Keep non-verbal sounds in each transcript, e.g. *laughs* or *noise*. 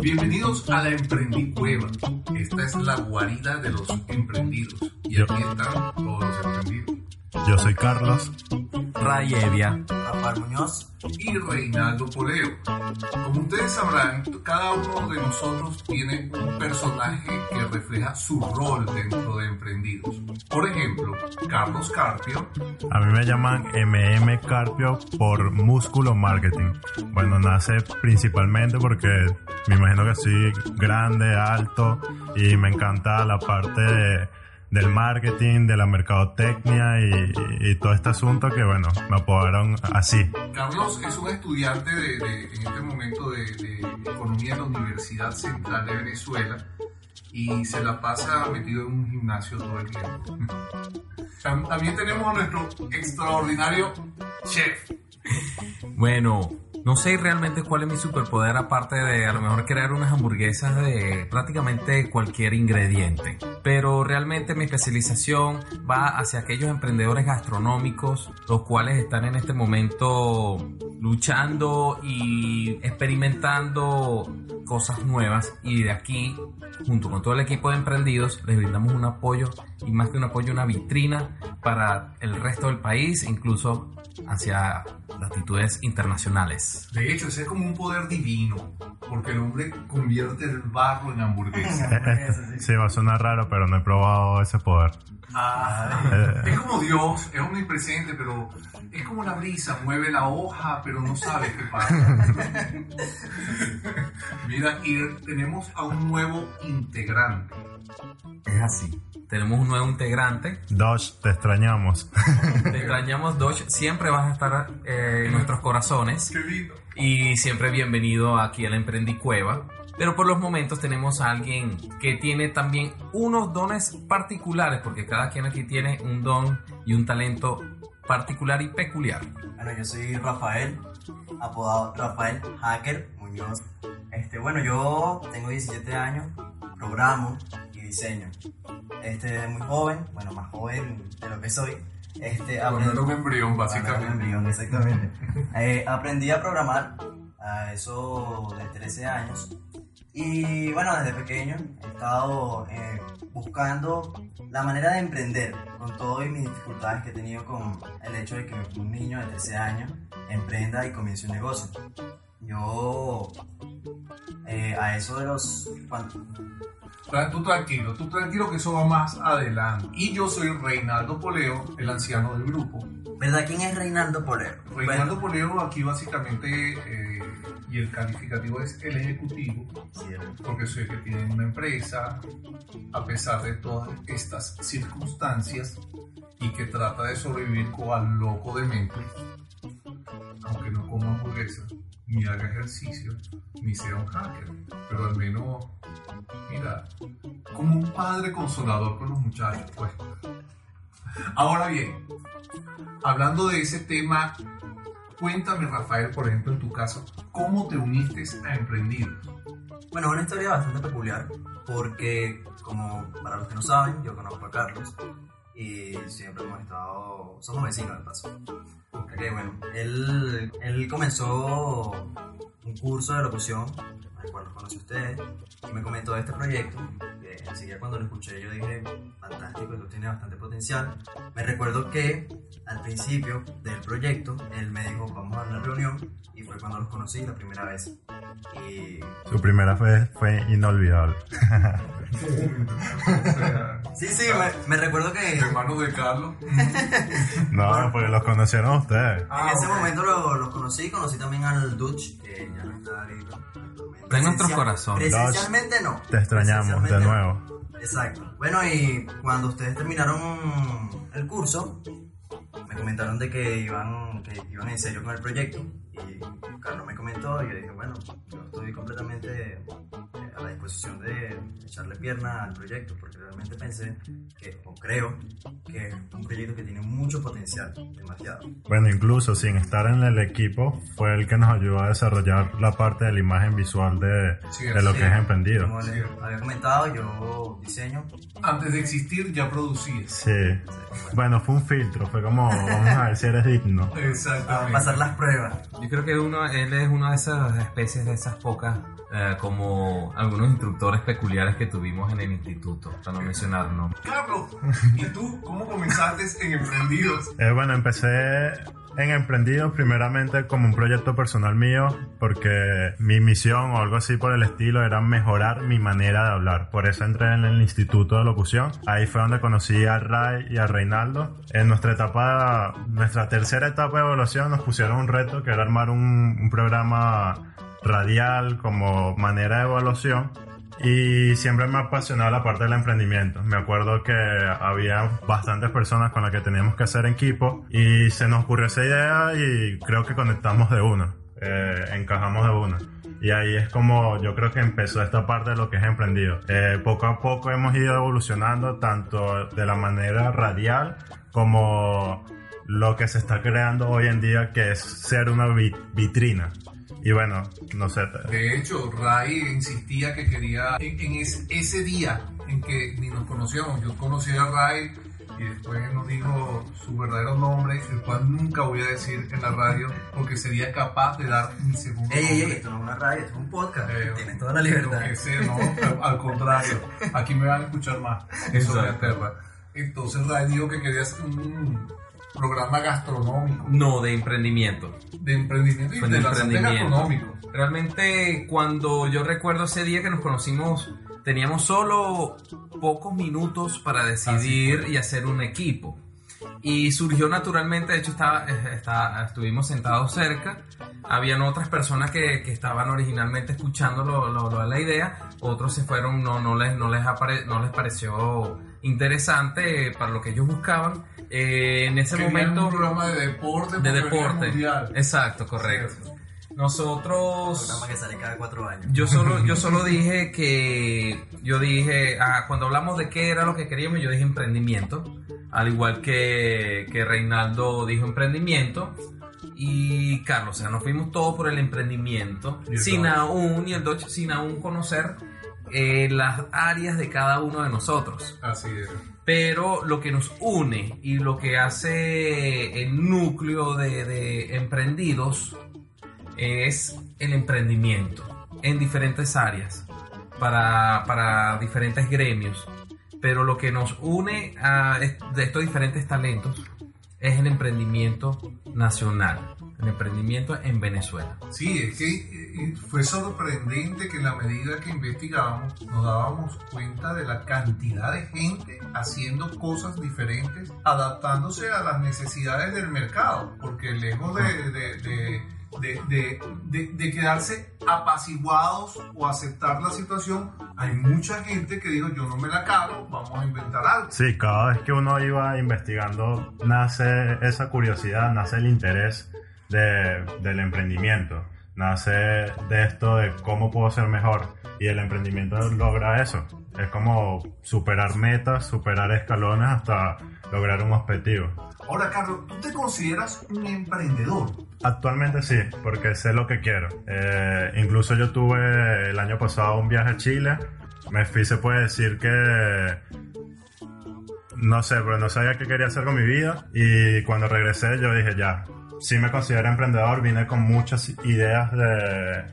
Bienvenidos a la Emprendí Cueva. Esta es la guarida de los emprendidos. Y aquí están todos los emprendidos. Yo soy Carlos. Ray Evia. Rafael Muñoz. Y Reinaldo Poleo. Como ustedes sabrán, cada uno de nosotros tiene un personaje que refleja su rol dentro de emprendidos. Por ejemplo, Carlos Carpio A mí me llaman MM Carpio por músculo marketing. Bueno, nace principalmente porque me imagino que soy grande, alto y me encanta la parte de- del marketing, de la mercadotecnia y, y todo este asunto que, bueno, me apodaron así. Carlos es un estudiante de, de- en este momento de, de economía en la Universidad Central de Venezuela y se la pasa metido en un gimnasio todo el tiempo. Tam- También tenemos a nuestro extraordinario chef. Bueno, no sé realmente cuál es mi superpoder aparte de a lo mejor crear unas hamburguesas de prácticamente cualquier ingrediente. Pero realmente mi especialización va hacia aquellos emprendedores gastronómicos, los cuales están en este momento luchando y experimentando cosas nuevas y de aquí, junto con todo el equipo de emprendidos, les brindamos un apoyo y más que un apoyo, una vitrina para el resto del país, incluso hacia latitudes internacionales. De hecho, ese es como un poder divino, porque el hombre convierte el barro en hamburguesa. *laughs* Sí, va a sonar raro, pero no he probado ese poder. Eh, Es como Dios, es omnipresente, pero es como la brisa, mueve la hoja, pero no sabe qué pasa. *laughs* Mira, y tenemos a un nuevo integrante. Es así. Tenemos un nuevo integrante. Dosh, te extrañamos. Te extrañamos, Dosh. Siempre vas a estar eh, en nuestros corazones. Qué lindo. Y siempre bienvenido aquí a la Emprendí Cueva. Pero por los momentos tenemos a alguien que tiene también unos dones particulares, porque cada quien aquí tiene un don y un talento particular y peculiar. Bueno, yo soy Rafael, apodado Rafael Hacker Muñoz. Este, bueno, yo tengo 17 años, programo y diseño. Este, muy joven, bueno, más joven de lo que soy. Este, aprendí- un embrión, era un básicamente. embrión, exactamente. Eh, aprendí a programar a eso de 13 años. Y bueno, desde pequeño he estado eh, buscando la manera de emprender con todas mis dificultades que he tenido con el hecho de que un niño de 13 años emprenda y comience un negocio. Yo eh, a eso de los... Tú tranquilo, tú tranquilo que eso va más adelante. Y yo soy Reinaldo Poleo, el anciano del grupo. ¿Verdad? ¿Quién es Reinaldo Polero? Reinaldo Poleo aquí básicamente, eh, y el calificativo es el ejecutivo, Sí, porque soy el que tiene una empresa, a pesar de todas estas circunstancias, y que trata de sobrevivir cual loco de mente, aunque no coma hamburguesa, ni haga ejercicio, ni sea un hacker, pero al menos, mira, como un padre consolador con los muchachos, pues. Ahora bien, hablando de ese tema, cuéntame, Rafael, por ejemplo, en tu caso, ¿cómo te uniste a Emprendidos? Bueno, una historia bastante peculiar porque, como para los que no saben, yo conozco a Carlos y siempre hemos estado, somos vecinos de paso. Ok, bueno, él, él comenzó un curso de locución, al cual los conocí a ustedes, y me comentó de este proyecto, que enseguida cuando lo escuché yo dije, fantástico, esto tiene bastante potencial. Me recuerdo que al principio del proyecto, él me dijo, vamos a una reunión, y fue cuando los conocí la primera vez. Y Su primera vez fue inolvidable. *laughs* Sí, sí, me, me recuerdo que en hermano de Carlos. *laughs* No, porque los conocieron a ustedes. ese momento lo- los conocí, conocí también al Dutch, que ya no está ahorita. Está en nuestros corazones. Presencialmente no. Te extrañamos de Presencialmente no. nuevo. Exacto. Bueno, y cuando ustedes terminaron el curso, me comentaron de que iban, que iban en serio con el proyecto. Y Carlos me comentó y yo dije, bueno, yo estoy completamente eh, a la disposición de echarle pierna al proyecto, porque realmente pensé que, o creo, que es un proyecto que tiene mucho potencial, demasiado. Bueno, incluso sin estar en el equipo, fue el que nos ayudó a desarrollar la parte de la imagen visual de, Sí, de lo Sí, que es emprendido. Como les Sí. había comentado, yo diseño. Antes de existir ya producías. Sí. Bueno, fue un filtro, fue como, vamos a ver si eres digno. A Exactamente. pasar las pruebas. Yo creo que uno, él es una de esas especies, de esas pocas, eh, como algunos instructores peculiares que tuvimos en el instituto, para no mencionar, ¿no? Carlos, ¿y tú cómo comenzaste en Emprendidos? Eh, bueno, empecé en Emprendido primeramente como un proyecto personal mío porque mi misión o algo así por el estilo era mejorar mi manera de hablar. Por eso entré en el Instituto de Locución. Ahí fue donde conocí a Ray y a Reinaldo. En nuestra etapa, nuestra tercera etapa de evaluación nos pusieron un reto que era armar un, un programa radial como manera de evaluación y siempre me ha apasionado la parte del emprendimiento. Me acuerdo que había bastantes personas con las que teníamos que hacer equipo y se nos ocurrió esa idea y creo que conectamos de una, eh, encajamos de una. Y ahí es como yo creo que empezó esta parte de lo que es emprendido. Eh, poco a poco hemos ido evolucionando tanto de la manera radial como lo que se está creando hoy en día que es ser una vi- vitrina. Y bueno, no sé, De hecho, Ray insistía que quería, en, en ese, ese día en que ni nos conocíamos, yo conocí a Ray y después nos dijo su verdadero nombre, el cual nunca voy a decir en la radio porque sería capaz de dar mi segundo Ey, ey, ey, nombre. esto no es una radio, esto es un podcast. Eh, Tienes toda la libertad. Lo que sea, no, al- contrario, aquí me van a escuchar más. Eso me aterra. Entonces Ray dijo que quería hacer un programa gastronómico, No, de emprendimiento. de emprendimiento y Fue de emprendimiento. gastronómico. Realmente cuando yo recuerdo ese día que nos conocimos, teníamos solo pocos minutos para decidir y hacer un equipo. Y surgió naturalmente, de hecho estaba, eh, está- estuvimos sentados cerca, habían otras personas que, que estaban originalmente escuchando lo, lo- lo de la idea, otros se fueron, no, no, les, no, les, apare- no les pareció interesante para lo que ellos buscaban. Eh, en ese Querían momento... un programa de deporte, de deporte. mundial. Exacto, correcto. Cierto. Un Nosotros programa que sale cada cuatro años. yo solo, yo solo *laughs* dije que, yo dije, ah, cuando hablamos de qué era lo que queríamos, yo dije emprendimiento, al igual que, que Reinaldo dijo emprendimiento, y Carlos, o sea, nos fuimos todos por el emprendimiento, Y el sin Dodge. aún, y el Dodge, sin aún conocer eh, las áreas de cada uno de nosotros. Así es. Pero lo que nos une y lo que hace el núcleo de, de emprendidos es el emprendimiento en diferentes áreas para, para diferentes gremios. Pero lo que nos une a de estos diferentes talentos es el emprendimiento nacional, el emprendimiento en Venezuela. Sí, es que fue sorprendente que en la medida que investigábamos nos dábamos cuenta de la cantidad de gente haciendo cosas diferentes, adaptándose a las necesidades del mercado, porque lejos de, de- de- de- de- de- de quedarse apaciguados o aceptar la situación, hay mucha gente que dijo yo no me la cago, vamos a inventar algo. Sí, cada vez que uno iba investigando, nace esa curiosidad, nace el interés de- del emprendimiento, nace de esto de cómo puedo ser mejor. Y el emprendimiento logra eso. Es como superar metas, superar escalones hasta lograr un objetivo. Ahora, Carlos, ¿tú te consideras un emprendedor? Actualmente sí, porque sé lo que quiero. Eh, incluso yo tuve el año pasado un viaje a Chile. Me fui, se puede decir que... No sé, pero no sabía qué quería hacer con mi vida. Y cuando regresé yo dije, ya, sí me considero emprendedor. Vine con muchas ideas de,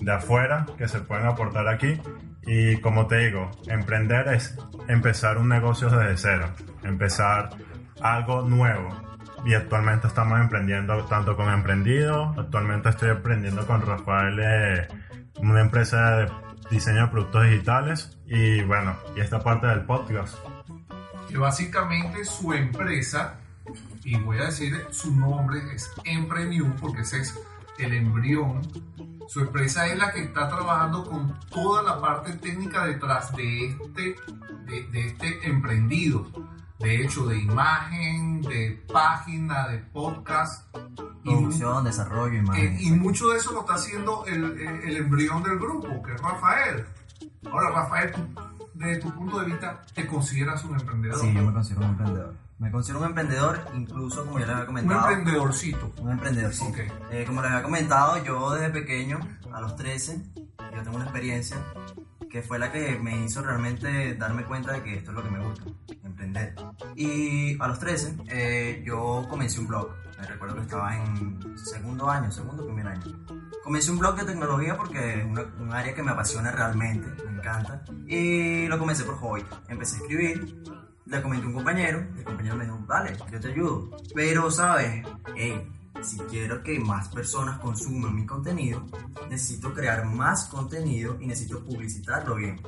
de afuera que se pueden aportar aquí. Y como te digo, emprender es empezar un negocio desde cero. Empezar algo nuevo y actualmente estamos emprendiendo tanto con Emprendido, actualmente estoy emprendiendo con Rafael, eh, una empresa de diseño de productos digitales y bueno, y esta parte del podcast. que básicamente su empresa, y voy a decir su nombre, es Emprenew, porque ese es el embrión. Su empresa es la que está trabajando con toda la parte técnica detrás de este, de, de este emprendido. De hecho, de imagen, de página, de podcast. Y, Producción, desarrollo, eh, imagen. y mucho de eso lo está haciendo el, el- el embrión del grupo, que es Rafael. Ahora, Rafael, desde tu punto de vista, ¿te consideras un emprendedor? Sí, yo me considero un emprendedor. Me considero un emprendedor, incluso como ya les había Un comentado. emprendedorcito. Un emprendedor, sí. Ok. Eh, como les había comentado, yo desde pequeño, a los 13, yo tengo una experiencia que fue la que me hizo realmente darme cuenta de que esto es lo que me gusta, emprender. Y a los 13, eh, yo comencé un blog. Me recuerdo que estaba en segundo año, segundo primer año. Comencé un blog de tecnología porque es una- un área que me apasiona realmente, me encanta. Y lo comencé por hobby. Empecé a escribir, le comenté un compañero, el compañero me dijo, dale, yo te ayudo. Pero, ¿sabes? Hey, si quiero que más personas consuman mi contenido, necesito crear más contenido y necesito publicitarlo bien.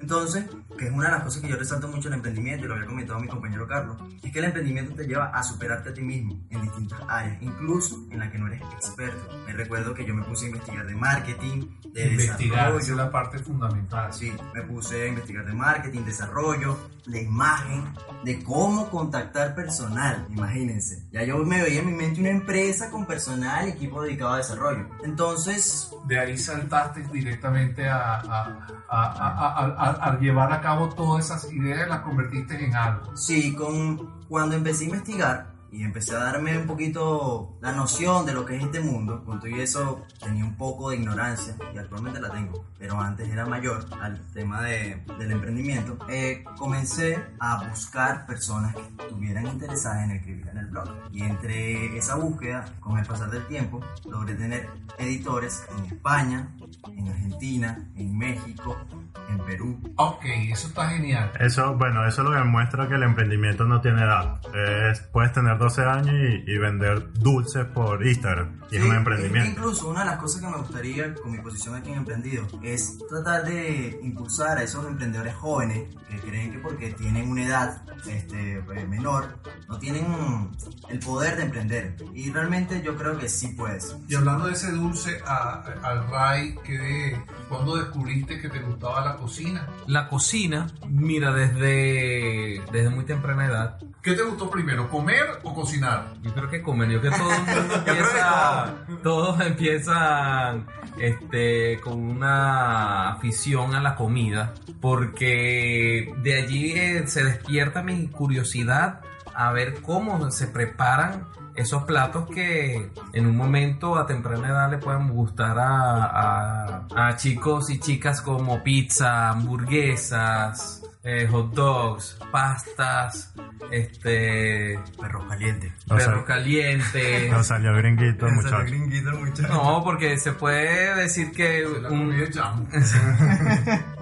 Entonces, que es una de las cosas que yo resalto mucho en el emprendimiento, y lo había comentado mi compañero Carlos, es que el emprendimiento te lleva a superarte a ti mismo en distintas áreas, incluso en las que no eres experto. Me recuerdo que yo me puse a investigar de marketing, de Investigar, esa desarrollo, es la parte fundamental. Sí, me puse a investigar de marketing, desarrollo, de imagen, de cómo contactar personal, imagínense. Ya yo me veía en mi mente una empresa con personal y equipo dedicado a desarrollo. Entonces, De ahí saltaste directamente a, a- a- a- llevar a cabo todas esas ideas y las convertiste en algo. sí, con, cuando empecé a investigar y empecé a darme un poquito la noción de lo que es este mundo, con todo y eso tenía un poco de ignorancia y actualmente la tengo, pero antes era mayor al tema de- del emprendimiento, eh, comencé a buscar personas que estuvieran interesadas en escribir en el blog. Y entre esa búsqueda, con el pasar del tiempo, logré tener editores en España, en Argentina, en México, en Perú. Ok, eso está genial. Eso, bueno, eso es lo que muestra que el emprendimiento no tiene edad. Es, puedes tener 12 años y, y vender dulces por Instagram. Y es Sí, un que emprendimiento. incluso una de las cosas que me gustaría con mi posición aquí en Emprendido es tratar de impulsar a esos emprendedores jóvenes que creen que porque tienen una edad este, eh, menor no tienen el poder de emprender. Y realmente yo creo que sí puedes. Y hablando de ese dulce, a- al Ray, que ¿cuándo descubriste que te gustaba la cocina? La cocina, mira, desde, desde muy temprana edad, ¿Qué te gustó primero, comer o cocinar? yo creo que comen, yo creo que todo el mundo *laughs* empieza, todos empiezan este, con una afición a la comida, porque de allí eh, se despierta mi curiosidad a ver cómo se preparan esos platos que en un momento a temprana edad le pueden gustar a, a- a chicos y chicas como pizza, hamburguesas, eh, hot dogs, pastas, este, Perro caliente. O sea, perro caliente. *laughs* No salió gringuito, muchacho. No, porque se puede decir que La un- comida *laughs* *laughs*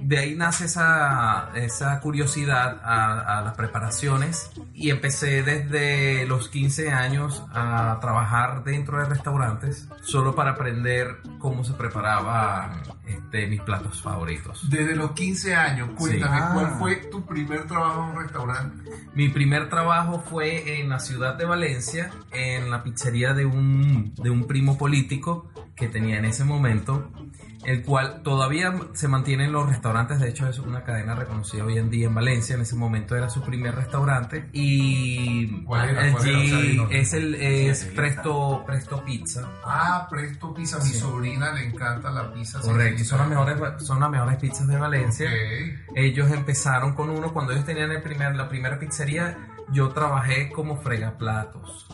de ahí nace esa, esa curiosidad a, a las preparaciones y empecé desde los 15 años a trabajar dentro de restaurantes solo para aprender cómo se preparaban este, mis platos favoritos. Desde los 15 años, cuéntame, Sí. ¿cuál Ah. fue tu primer trabajo en un restaurante? Mi primer trabajo fue en la ciudad de Valencia, en la pizzería de un, de un primo político que tenía en ese momento, el cual todavía se mantiene en los restaurantes, de hecho es una cadena reconocida hoy en día en Valencia, en ese momento era su primer restaurante y ¿Cuál era? ¿Cuál era? O sea, allí no- es el es Presto, Presto Pizza. Ah, Presto Pizza. Mi sobrina le encanta la pizza. Correcto, son las mejores, son las mejores pizzas de Valencia. Ellos empezaron con uno, cuando ellos tenían el primer, la primera pizzería, yo trabajé como fregaplatos,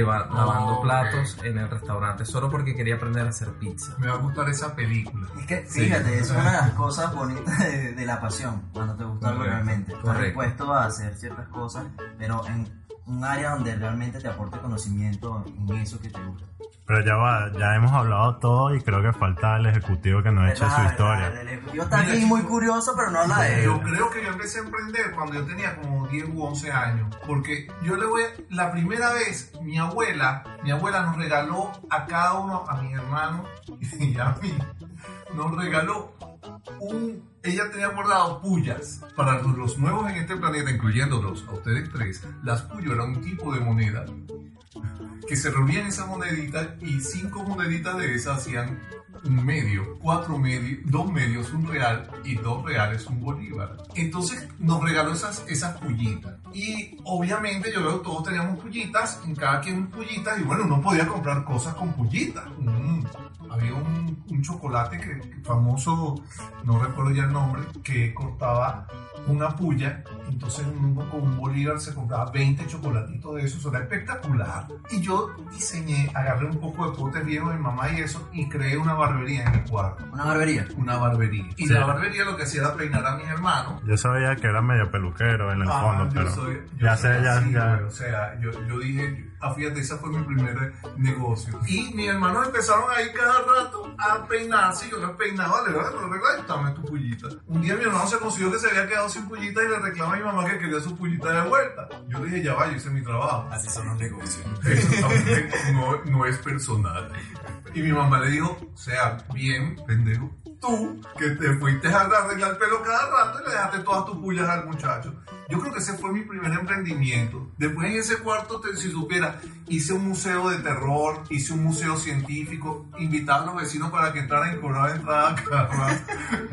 lavando ok. platos en el restaurante, solo porque quería aprender a hacer pizza. Me va a gustar esa película. Es que, Sí. fíjate, eso es una de las cosas bonitas de, de la pasión, cuando te gusta algo realmente. Estás dispuesto a hacer ciertas cosas, pero en un área donde realmente te aporte conocimiento en eso que te gusta. Pero ya va, ya hemos hablado todo y creo que falta el ejecutivo que nos eche su ¿Verdad? historia. El ejecutivo está aquí muy curioso, pero no habla de él. Yo creo que yo empecé a emprender cuando yo tenía como 10 u 11 años. Porque yo le voy La primera vez, mi abuela, mi abuela nos regaló a cada uno, a mi hermano *laughs* y a mí, nos regaló Ella tenía guardado pullas para los, nuevos en este planeta, incluyéndolos a ustedes tres. Las pullas eran un tipo de moneda que se reunían esas moneditas y cinco moneditas de esas hacían un medio, cuatro medios, dos medios, un real y dos reales, un bolívar. Entonces nos regaló esas, esas pullitas. Y obviamente yo veo todos teníamos pullitas, en cada quien pullitas, y bueno, uno podía comprar cosas con pullitas. Mm, Había un un, chocolate que, que famoso, no recuerdo ya el nombre, que cortaba una puya, entonces uno con un bolívar se compraba 20 chocolatitos de esos, era espectacular. Y yo diseñé, agarré un poco de potes viejos de mi mamá y eso, y creé una barbería en el cuarto. Una barbería. Una barbería. Y Sí. la barbería lo que hacía era peinar a mis hermanos. Yo sabía que era medio peluquero en el Ah, fondo, yo pero soy- yo ya sé, ya, así, ya. güey. O sea, yo, yo dije, ah, fíjate, ese fue mi primer negocio. Y mis hermanos empezaron ahí cada rato a peinarse. Yo les peinaba, le daba, no regla, dame tu pullita. Un día mi hermano se consiguió que se había quedado sin pullita y le reclama a mi mamá que quería su pullita de vuelta. Yo le dije, ya va, yo hice mi trabajo. Así son los negocios. *laughs* Eso también no, no es personal. Y mi mamá le dijo, sea, bien, pendejo, tú que te fuiste a arreglar el pelo cada rato y le dejaste todas tus pullas al muchacho. Yo creo que ese fue mi primer emprendimiento. Después en ese cuarto, te- si supiera, hice un museo de terror, hice un museo científico, invitaba a los vecinos para que entraran y cobraba entrada. *laughs*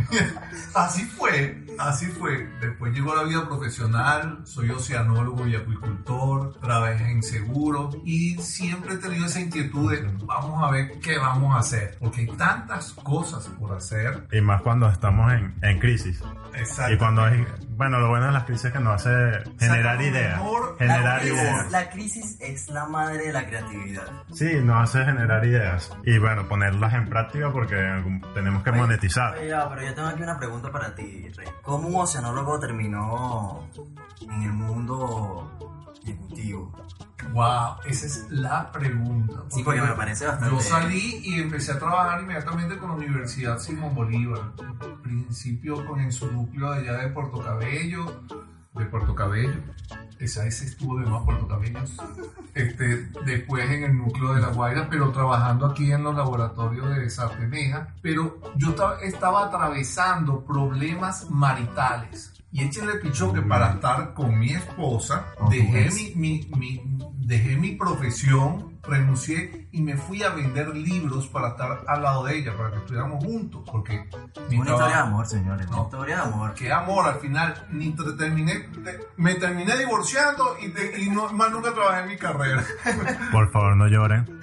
*laughs* Así fue, así fue. Después llegó la vida profesional, soy oceanólogo y acuicultor, trabajé en seguro y siempre he tenido esa inquietud de vamos a ver qué vamos a hacer, porque hay tantas cosas por hacer. Y más cuando estamos en, en crisis. Exacto. Y cuando hay, bueno, lo bueno de las crisis es que nos hace generar ideas. Generar la, ideas. crisis, la crisis es la madre de la creatividad. Sí, nos hace generar ideas. Y bueno, ponerlas en práctica porque tenemos que Oye, monetizar. oye, pero yo tengo aquí una pregunta para ti, Rey. ¿Cómo un oceanólogo terminó en el mundo ejecutivo? Wow, esa es la pregunta. Sí, porque me parece bastante- Yo salí y empecé a trabajar inmediatamente con la Universidad Simón Bolívar. Al principio con en su núcleo allá de Puerto Cabello, de Puerto Cabello. Esa ese estuvo de más Puerto Cabellos. Este, después en el núcleo de La Guaira, pero trabajando aquí en los laboratorios de Sarteneja. Pero yo ta- estaba atravesando problemas maritales. Y échenle pichón que para estar con mi esposa, dejé mi, mi, mi- dejé mi profesión, renuncié y me fui a vender libros para estar al lado de ella, para que estuviéramos juntos. Porque mi Una historia de amor, señores. Una historia de amor. Qué amor, al final ni te- terminé, te- me terminé divorciando y, te- y no, más nunca trabajé en mi carrera. *laughs* Por favor, no lloren.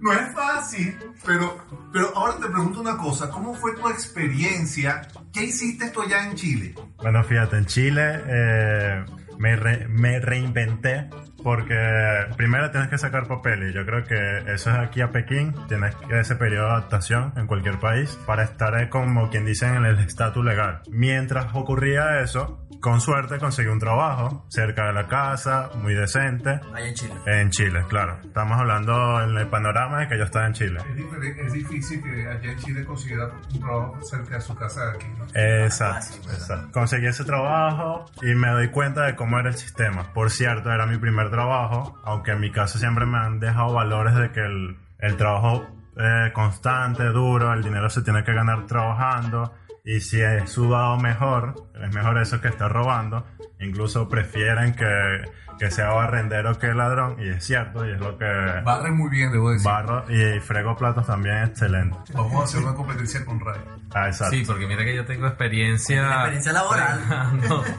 No es fácil, pero, pero ahora te pregunto una cosa, ¿cómo fue tu experiencia? ¿Qué hiciste tú allá en Chile? Bueno, fíjate, en Chile eh, me, re- me reinventé porque primero tienes que sacar papeles. Yo creo que eso es aquí a Pekín. Tienes ese periodo de adaptación en cualquier país para estar eh, como quien dice en el estatus legal. Mientras ocurría eso, con suerte conseguí un trabajo cerca de la casa, muy decente. Allá en Chile. En Chile, claro. Estamos hablando en el panorama de que yo estaba en Chile. Es, es difícil que allá en Chile consiguiera un trabajo cerca de su casa de aquí. ¿no? Exacto, Ah, exacto. Conseguí ese trabajo y me doy cuenta de cómo era el sistema. Por cierto, era mi primer trabajo, aunque en mi caso siempre me han dejado valores de que el, el trabajo eh, constante, duro, el dinero se tiene que ganar trabajando y si he sudado mejor, es mejor eso que estar robando. Incluso prefieren que, que sea barrendero que ladrón y es cierto y es lo que Barre muy bien, debo decir. barro y frego platos también excelente. Vamos a hacer una competencia con Ray. Ah, exacto. Sí, porque mira que yo tengo experiencia. Experiencia laboral. trabajando. *laughs*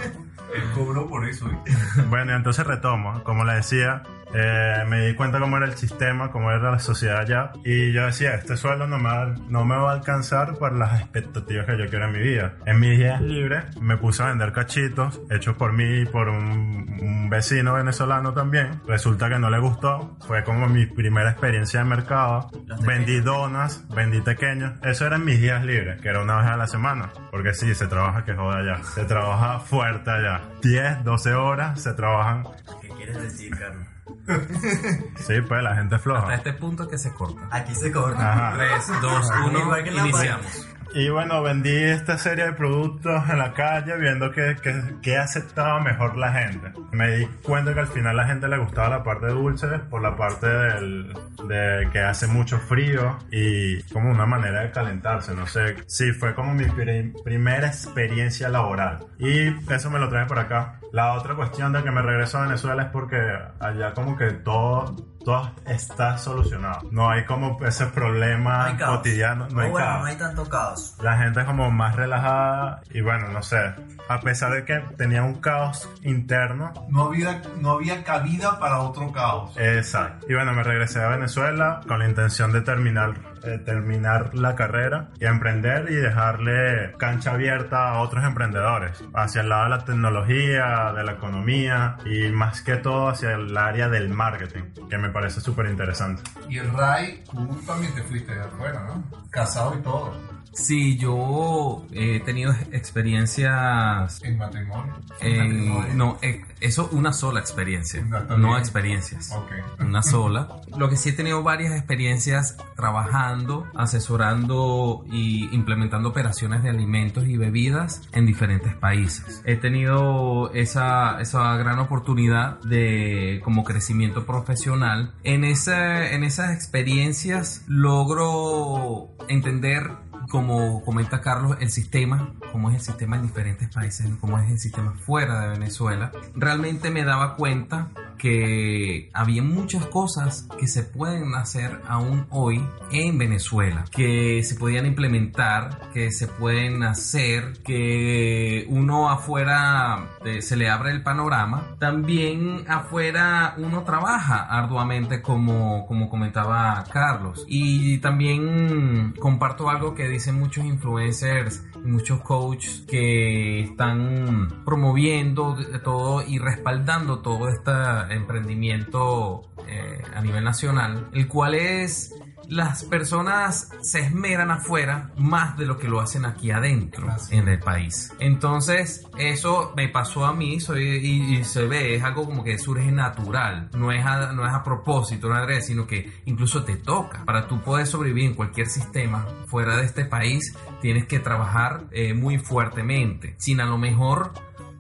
Él cobró por eso. ¿eh? *laughs* Bueno, y entonces retomo, como le decía, eh, me di cuenta cómo era el sistema, cómo era la sociedad allá, y yo decía, este sueldo no me, va, no me va a alcanzar para las expectativas que yo quiero en mi vida. En mis días libres me puse a vender cachitos, hechos por mí y por un, un vecino venezolano también. Resulta que no le gustó, fue como mi primera experiencia de mercado. Vendí donas, vendí pequeños, eso eran mis días libres, que era una vez a la semana, porque sí, se trabaja que joda allá, se trabaja fuerte allá. 10, 12 horas se trabajan ¿Qué quieres decir, Carlos? *laughs* Sí, pues la gente es Hasta floja. este punto que se corta. Aquí se corta. Ajá. 3, 2, 1, Igual que en la iniciamos. Y bueno, vendí esta serie de productos en la calle viendo que, que, que aceptaba mejor la gente. Me di cuenta que al final la gente le gustaba la parte dulce por la parte del, de que hace mucho frío y como una manera de calentarse, no sé. Sí, fue como mi pri- primera experiencia laboral. Y eso me lo trae por acá. La otra cuestión de que me regreso a Venezuela es porque allá como que todo, todo está solucionado. No hay como ese No problema hay caos. cotidiano, no O hay bueno, caos. no hay tanto caos. La gente es como más relajada y bueno, no sé. A pesar de que tenía un caos interno, No había, no había cabida para otro caos. Exacto. Y bueno, me regresé a Venezuela con la intención de terminar, eh, terminar la carrera y emprender y dejarle cancha abierta a otros emprendedores hacia el lado de la tecnología, de la economía y más que todo hacia el área del marketing, que me parece súper interesante. Y el RAI, tú también te fuiste de afuera, ¿no? Casado y todo. Sí, yo he tenido experiencias En matrimonio. en... No, eh, eso una sola experiencia, No, experiencias. Ok. *laughs* Una sola. Lo que sí he tenido varias experiencias trabajando, asesorando y implementando operaciones de alimentos y bebidas en diferentes países. He tenido esa, esa gran oportunidad de como crecimiento profesional. En, ese, en esas experiencias logro entender como comenta Carlos, el sistema, cómo es el sistema en diferentes países, cómo es el sistema fuera de Venezuela, realmente me daba cuenta que había muchas cosas que se pueden hacer aún hoy en Venezuela, que se podían implementar, que se pueden hacer, que uno afuera eh, se le abre el panorama. También afuera uno trabaja arduamente como, como comentaba Carlos. Y también comparto algo que dicen muchos influencers y muchos coaches que están promoviendo todo y respaldando todo este emprendimiento eh, a nivel nacional, el cual es las personas se esmeran afuera más de lo que lo hacen aquí adentro Así en el país. Entonces, eso me pasó a mí soy, y, y se ve, es algo como que surge natural, no es a, no es a propósito, no es sino que incluso te toca. Para tú poder sobrevivir en cualquier sistema fuera de este país, tienes que trabajar eh, muy fuertemente, sin a lo mejor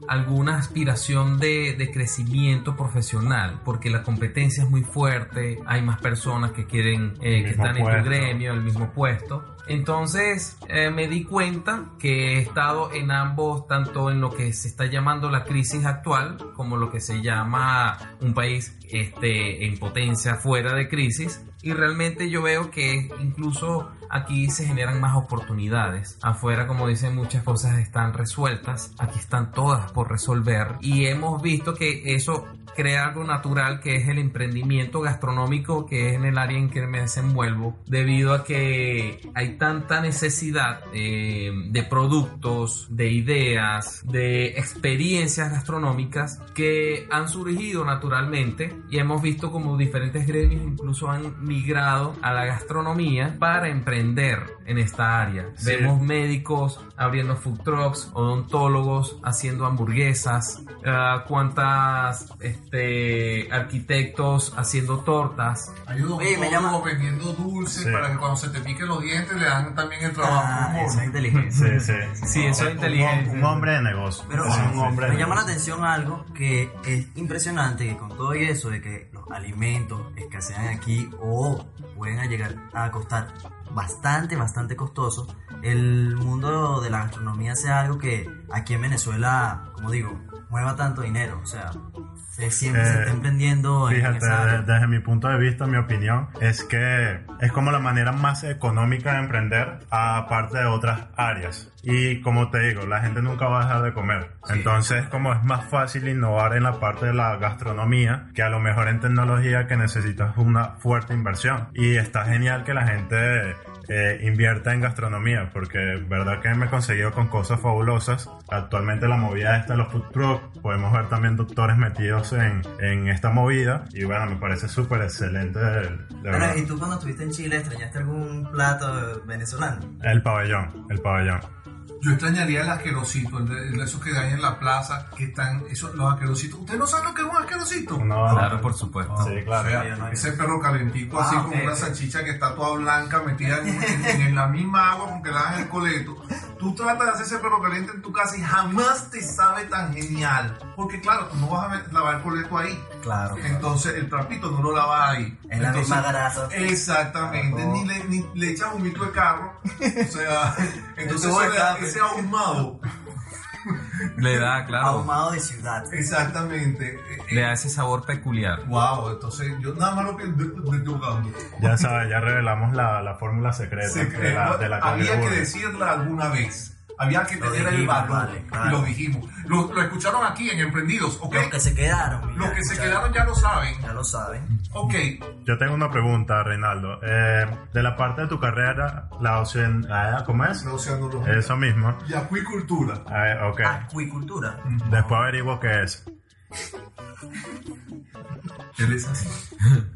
alguna aspiración de, de crecimiento profesional, porque la competencia es muy fuerte, hay más personas que quieren, eh, que están en puesto. tu gremio, el mismo puesto. Entonces eh, me di cuenta que he estado en ambos, tanto en lo que se está llamando la crisis actual, como lo que se llama un país este, en potencia fuera de crisis. Y realmente yo veo que incluso aquí se generan más oportunidades. Afuera, como dicen, muchas cosas están resueltas. Aquí están todas por resolver. Y hemos visto que eso crea algo natural que es el emprendimiento gastronómico que es en el área en que me desenvuelvo debido a que hay tanta necesidad eh, de productos, de ideas, de experiencias gastronómicas que han surgido naturalmente y hemos visto como diferentes gremios incluso han migrado a la gastronomía para emprender en esta área. Sí. Vemos médicos abriendo food trucks, odontólogos haciendo hamburguesas, ah, cuántas este, arquitectos haciendo tortas. Hay un Oye, me llama- vendiendo dulces Sí. para que cuando se te piquen los dientes le dan también el trabajo. Ah, es inteligencia. Sí, sí. Sí, eso es Un- inteligente. Un, hombre de negocio. Pero es un hombre de me llama la atención algo que es impresionante, que con todo y eso de que los alimentos escasean aquí o pueden llegar a costar bastante, bastante costoso, el mundo de la gastronomía sea algo que aquí en Venezuela, como digo, mueva tanto dinero. O sea, se siempre se Eh, está emprendiendo en Fíjate, esa área. de- desde mi punto de vista, mi opinión es que es como la manera más económica de emprender, aparte de otras áreas. Y como te digo, la gente nunca va a dejar de comer. Sí. Entonces, como es más fácil innovar en la parte de la gastronomía que a lo mejor en tecnología que necesitas una fuerte inversión. Y está genial que la gente eh, invierta en gastronomía, porque verdad que me he conseguido con cosas fabulosas. Actualmente la movida esta de los food trucks, podemos ver también doctores metidos en, en esta movida. Y bueno, me parece súper excelente, de, de. ¿y tú cuando estuviste en Chile extrañaste algún plato venezolano? El pabellón, el pabellón. Yo extrañaría el asquerosito, el de, el de esos que hay en la plaza, que están, esos, los asquerositos. ¿Usted no sabe lo que es un asquerosito? Uno- Claro, por supuesto. Sí, claro. O sea, yo no- ese perro calentico Ah, así como una ok. salchicha que está toda blanca metida en, en- en la misma agua con que le dan el coleto. Tú tratas de hacer ese perro caliente en tu casa y jamás te sabe tan genial. Porque claro, tú no vas a lavar el coleto ahí. Claro. Entonces el trapito no lo lavas ahí. Es la misma grasa. Exactamente, Claro. ni, le, ni le echas vomito de carro. O sea, *laughs* entonces ese ahumado. Le da, claro, ahumado de ciudad. Exactamente. le da ese sabor peculiar. Wow, entonces yo nada más lo jugando. Ya sabes, ya revelamos la, la fórmula secreta de la, de la Había que decirla alguna vez. Había que Lo tener el dijimos, valor. vale, claro. Y lo dijimos. Lo, lo escucharon aquí en Emprendidos, ¿ok? Los que se quedaron. Los que se quedaron ya lo saben. Ya lo saben. Ok. Yo tengo una pregunta, Reinaldo. Eh, de la parte de tu carrera, la opción... ah, ¿Cómo es? La oceanología. Eso mismo. Y acuicultura. Eh, ok. Acuicultura. Después averiguo qué es. Él es así.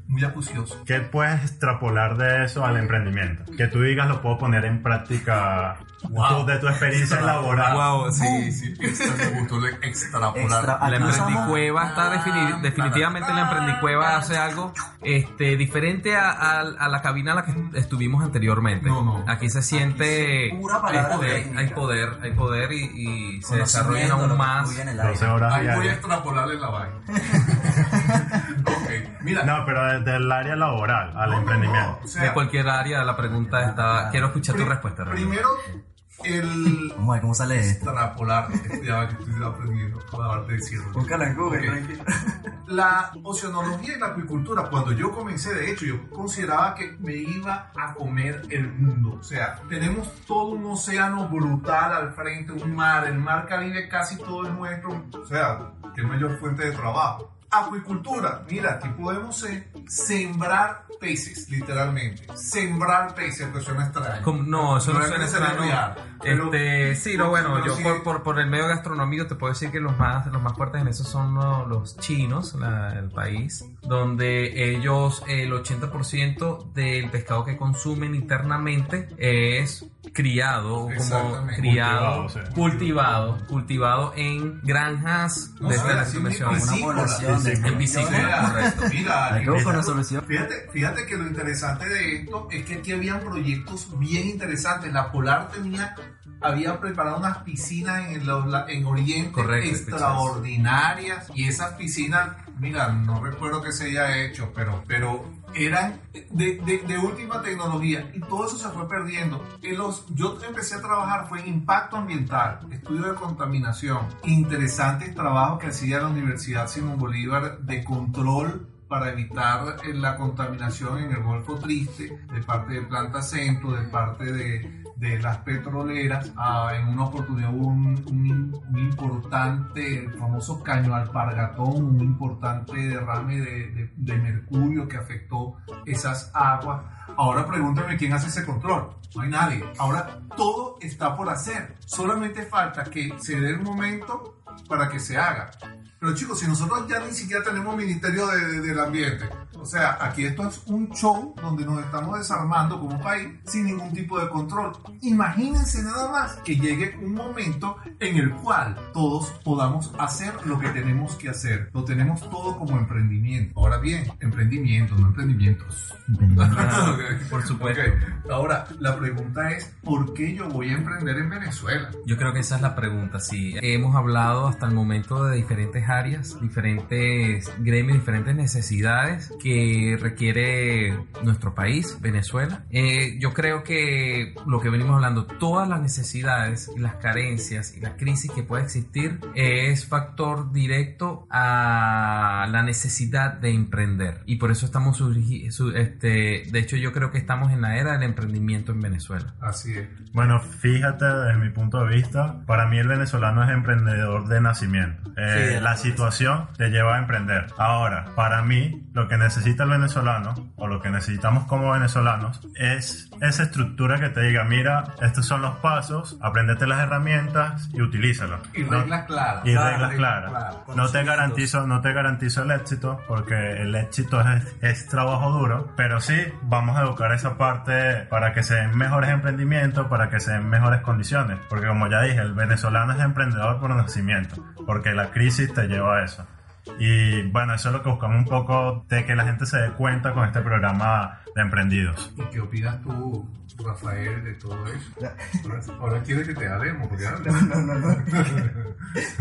Muy acucioso. ¿Qué puedes extrapolar de eso al emprendimiento? Que tú digas lo puedo poner en práctica Wow. de tu experiencia laboral. Wow, sí, sí. Esto me gustó de extrapolar. Extra- La Aquí emprendicueva está defini- definitivamente la emprendicueva hace algo este diferente a, a- a la cabina a la que estuvimos anteriormente. No, no. Aquí se siente Pura palabra este, técnica. hay poder, hay poder y, y se lo aún que más. fluye en el 12 aire. horas Ahí voy a extrapolarle la vaina. *laughs* ok. Mira. No, pero desde el área laboral al no, emprendimiento. no, o sea, De cualquier área la pregunta está. Quiero escuchar tu respuesta. René. Primero, el Vamos a ver cómo sale esto. extrapolar. Ya va que estoy aprendiendo. Darte de decirlo. Búscalo en Google, Ok. tranquilo. La oceanología y la acuicultura, cuando yo comencé, de hecho, yo consideraba que me iba a comer el mundo. O sea, tenemos todo un océano brutal al frente, un mar, el mar Caribe casi todo es nuestro. O sea, qué mayor fuente de trabajo. Acuicultura, mira, aquí podemos eh, sembrar peces, literalmente. Sembrar peces, aunque suena extraño. Como- No, eso no es suena que extraño. Este, sí, no, bueno, yo por, por, por el medio gastronómico te puedo decir que los más, los más fuertes en eso son los, los chinos, la- el país, donde ellos, el 80% del pescado que consumen internamente es criado, como criado, Cultivado, sí. cultivado, cultivado en granjas No, desde la Una población de en bicicleta, millones. correcto. Mira, *laughs* que una solución. Fíjate, fíjate que lo interesante de esto es que aquí habían proyectos bien interesantes. La Polar tenía, había preparado unas piscinas en, el- la- en Oriente Correcto, extraordinarias y esas piscinas, mira, no recuerdo qué se haya hecho, pero, pero eran de, de- última tecnología y todo eso se fue perdiendo. En los, yo empecé a trabajar fue en impacto ambiental, estudio de contaminación, interesantes trabajos que hacía la Universidad Simón Bolívar de control para evitar eh, la contaminación en el Golfo Triste de parte de Planta Centro, de parte de, de las petroleras. Ah, en una oportunidad hubo un, importante, el famoso caño alpargatón, un importante derrame de, de- de mercurio que afectó esas aguas. Ahora pregúntame quién hace ese control. No hay nadie. Ahora todo está por hacer. Solamente falta que se dé el momento para que se haga. Pero chicos, si nosotros ya ni siquiera tenemos Ministerio de- de- del Ambiente, o sea, aquí esto es un show donde nos estamos desarmando como país sin ningún tipo de control. Imagínense nada más que llegue un momento en el cual todos podamos hacer lo que tenemos que hacer. Lo tenemos todo como emprendimiento. Ahora bien, emprendimiento, no emprendimientos. Ah, *laughs* por supuesto. Ok, Ahora, la pregunta es, ¿por qué yo voy a emprender en Venezuela? Yo creo que esa es la pregunta, sí. Hemos hablado hasta el momento de diferentes áreas, diferentes gremios, diferentes necesidades que requiere nuestro país, Venezuela. Eh, yo creo que lo que venimos hablando, todas las necesidades y las carencias y la crisis que puede existir es factor directo a la necesidad de emprender. Y por eso estamos este, de hecho yo creo que estamos en la era del emprendimiento en Venezuela. Así es. Bueno, fíjate desde mi punto de vista, para mí el venezolano es emprendedor de nacimiento. Eh, Sí, la nacimiento. Situación te lleva a emprender. Ahora, para mí, lo que necesita el venezolano, o lo que necesitamos como venezolanos, es esa estructura que te diga, mira, estos son los pasos, aprendete las herramientas y utilízalas. Y ¿no? reglas claras. Y reglas reglas claras. claras. No te garantizo, no te garantizo el éxito, porque el éxito es, es trabajo duro, pero sí vamos a educar esa parte para que se den mejores emprendimientos, para que se den mejores condiciones. Porque como ya dije, el venezolano es emprendedor por nacimiento, porque la crisis te lleva a eso. Y bueno, eso es lo que buscamos un poco de que la gente se dé cuenta con este programa de emprendidos. ¿Y qué opinas tú, Rafael, de todo eso? Ahora, quieres que te hablemos, porque. No, no, no, no.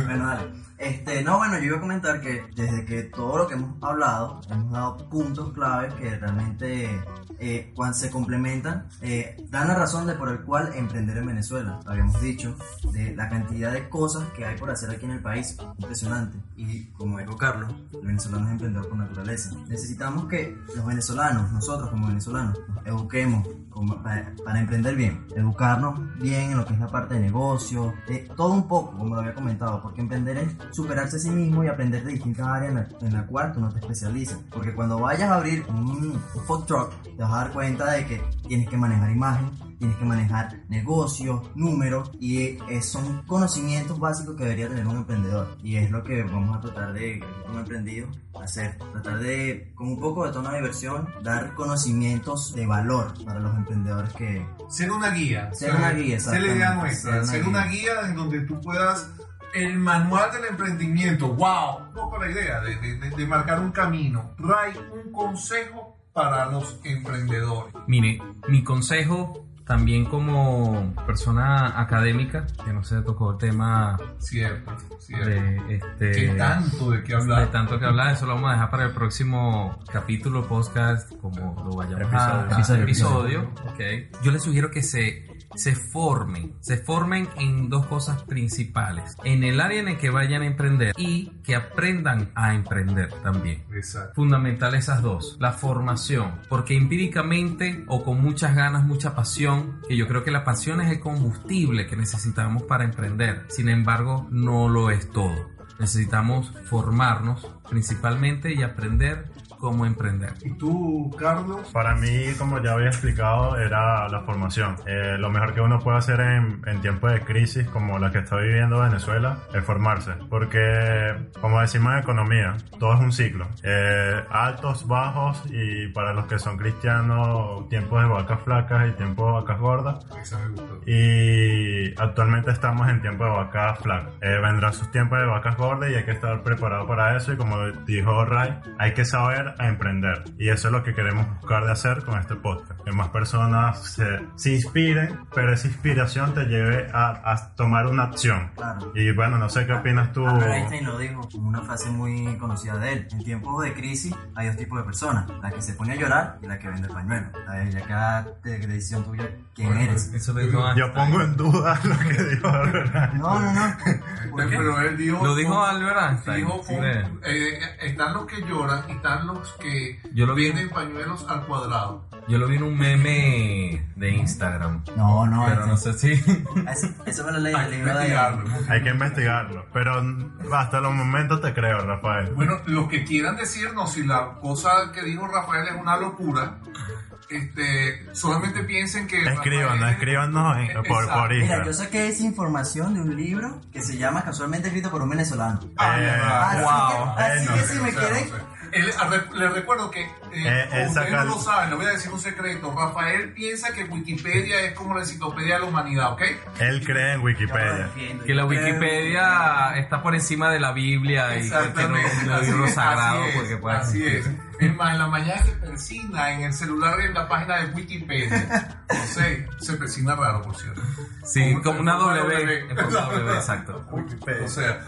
bueno, dale. Este, no, bueno, yo iba a comentar que desde que todo lo que hemos hablado, hemos dado puntos claves que realmente eh, cuando se complementan, eh, dan la razón de por el cual emprender en Venezuela. Habíamos dicho de la cantidad de cosas que hay por hacer aquí en el país, impresionante. Y como dijo Carlos, el venezolano es emprendedor por naturaleza. Necesitamos que los venezolanos, nosotros como venezolanos, nos eduquemos como para, emprender bien, educarnos bien en lo que es la parte de negocio, de todo un poco, como lo había comentado, porque emprender es superarse a sí mismo y aprender de distintas áreas en la, en cual tú no te especializas. Porque cuando vayas a abrir un, un food truck, te vas a dar cuenta de que tienes que manejar imagen, tienes que manejar negocios, números, y eh, son conocimientos básicos que debería tener un emprendedor. Y es lo que vamos a tratar de, como emprendido, hacer. Tratar de, con un poco de tono de diversión, dar conocimientos de valor para los emprendedores que... Ser una guía. Ser una guía, Ser la idea nuestra. ser una guía en donde tú puedas. El manual del emprendimiento. ¡Wow! Un poco la idea de, de- marcar un camino. Ray, un consejo para los emprendedores. Mire, mi consejo también como persona académica, que no se tocó el tema Cierto, cierto. de este ¿Qué tanto de qué de hablar? tanto que hablar, eso lo vamos a dejar para el próximo capítulo, podcast, como lo vayamos a Episodio. episodio. ok. Yo les sugiero que se, se formen, se formen en dos cosas principales. En el área en el que vayan a emprender y que aprendan a emprender también. Exacto. Fundamental esas dos, la formación, porque empíricamente o con muchas ganas, mucha pasión, que yo creo que la pasión es el combustible que necesitamos para emprender, sin embargo no lo es todo. Necesitamos formarnos principalmente y aprender cómo emprender. ¿Y tú, Carlos? Para mí, como ya había explicado, era la formación. Eh, lo mejor que uno puede hacer en, en tiempos de crisis como la que está viviendo Venezuela es formarse. Porque, como decimos en economía, todo es un ciclo. Eh, altos, bajos y para los que son cristianos, tiempos de vacas flacas y tiempos de vacas gordas. Esa me gustó. Y actualmente estamos en tiempo de vacas flacas. Eh, vendrán sus tiempos de vacas gordas y hay que estar preparado para eso. Y como dijo Ray, hay que saber a emprender. Y eso es lo que queremos buscar de hacer con este podcast. Que más personas se, se inspiren, pero esa inspiración te lleve a, a tomar una acción. Claro. Y bueno, no sé qué opinas tú. Albert Einstein lo dijo, una frase muy conocida de él. En tiempos de crisis hay dos tipos de personas, la que se pone a llorar y la que vende pañuelo. A ya cada de- de decisión tuya quién Bueno, eres. Eso lo dijo Yo pongo en duda *laughs* lo que dijo Albert No, no, no. ¿Por qué? Pero él dijo. Lo dijo Albert Einstein. Dijo, Sí, de- eh, están los que lloran y están los que Yo lo vi. venden pañuelos al cuadrado. Yo lo vi en un meme de Instagram. No, no, Pero no sé si. *laughs* Eso, eso me lo leí en Hay el que libro de... investigarlo. Hay que investigarlo. Pero hasta los momentos te creo, Rafael. Bueno, los que quieran decirnos si la cosa que dijo Rafael es una locura, este, solamente piensen que. Escríbanos, Rafael- escríbanos en- por, por. Mira, yo saqué esa información de un libro que se llama casualmente escrito por un venezolano. Ah, Eh, Así, wow. que, así bueno, que si me O sea, quieren... no sé. Él- les recuerdo que, eh, Eh, ustedes no lo saben, le voy a decir un secreto. Rafael piensa que Wikipedia es como la enciclopedia de la humanidad, ¿ok? Él cree en Wikipedia. Que la Wikipedia está por encima de la Biblia y que no es un así libro sagrado así es, porque puede así es. Es más, en la mañana se persina en el celular en la página de Wikipedia. No sé, se persina raro, por cierto. Sí, como una W. *laughs* exacto. O sea,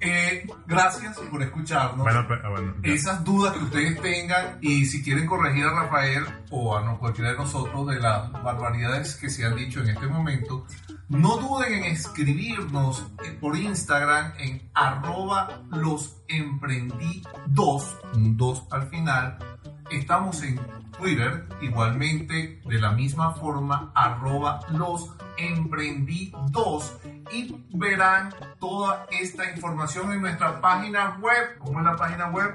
eh, gracias por escucharnos. Bueno, pero, bueno, ya. Esas dudas que ustedes tengan y si quieren corregir a Rafael o a no- cualquiera de nosotros de las barbaridades que se han dicho en este momento, no duden en escribirnos por Instagram en arroba los emprendí dos, un dos al final. Estamos en Twitter, igualmente de la misma forma, arroba los emprendí dos y verán toda esta información en nuestra página web. ¿Cómo es la página web?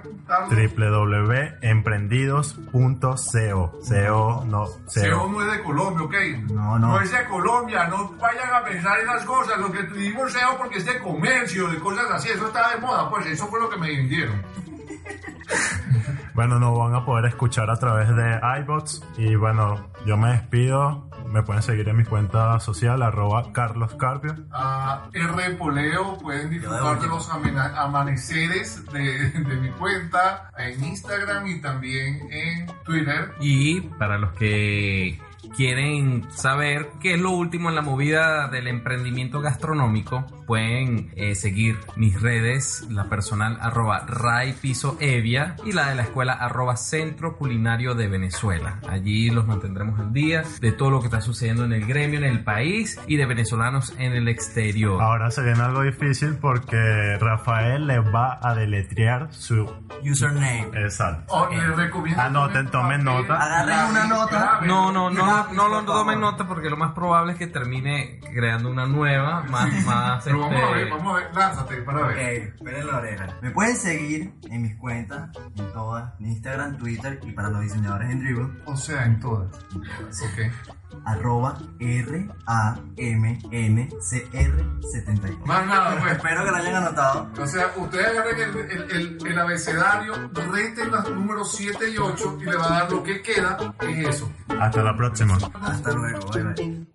Www.emprendidos.co CO no SEO CO no es de Colombia, ¿ok? No, no. es de Colombia, no vayan a pensar esas cosas. Lo que tuvimos SEO porque es de comercio, de cosas así, eso está de moda, pues eso fue lo que me vendieron. *laughs* Bueno, nos van a poder escuchar a través de iBots y bueno, yo me despido. me pueden seguir en mi cuenta social, arroba Carlos Carpio. A R Poleo pueden disfrutar de los amaneceres de, de mi cuenta en Instagram y también en Twitter. Y para los que quieren saber qué es lo último en la movida del emprendimiento gastronómico, pueden eh, seguir mis redes, la personal arroba Ray Piso Evia y la de la escuela arroba Centro Culinario de Venezuela. Allí los mantendremos al día de todo lo que está sucediendo en el gremio, en el país y de venezolanos en el exterior. Ahora se viene algo difícil porque Rafael les va a deletrear su... Username. Exacto. Oh, les recomiendo Anoten, tomen nota. Agarren una nota. grave. No, no, no, no lo tomen nota porque lo más probable es que termine creando una nueva, más, *laughs* más, Pero vamos a ver, este, vamos a ver, lánzate para Ok, ver. esperen la oreja. Me pueden seguir en mis cuentas, en todas, en Instagram, Twitter y para los diseñadores en Dribble, O sea, en todas. Ok. Arroba R-A-M-N-C-R-72. Más nada, pues. Espero que lo hayan anotado. O sea, ustedes agarren el, el, el, el abecedario, reten los números 7 y 8 y le va a dar lo que queda, que es eso. Hasta la próxima. Hasta luego, bye bye.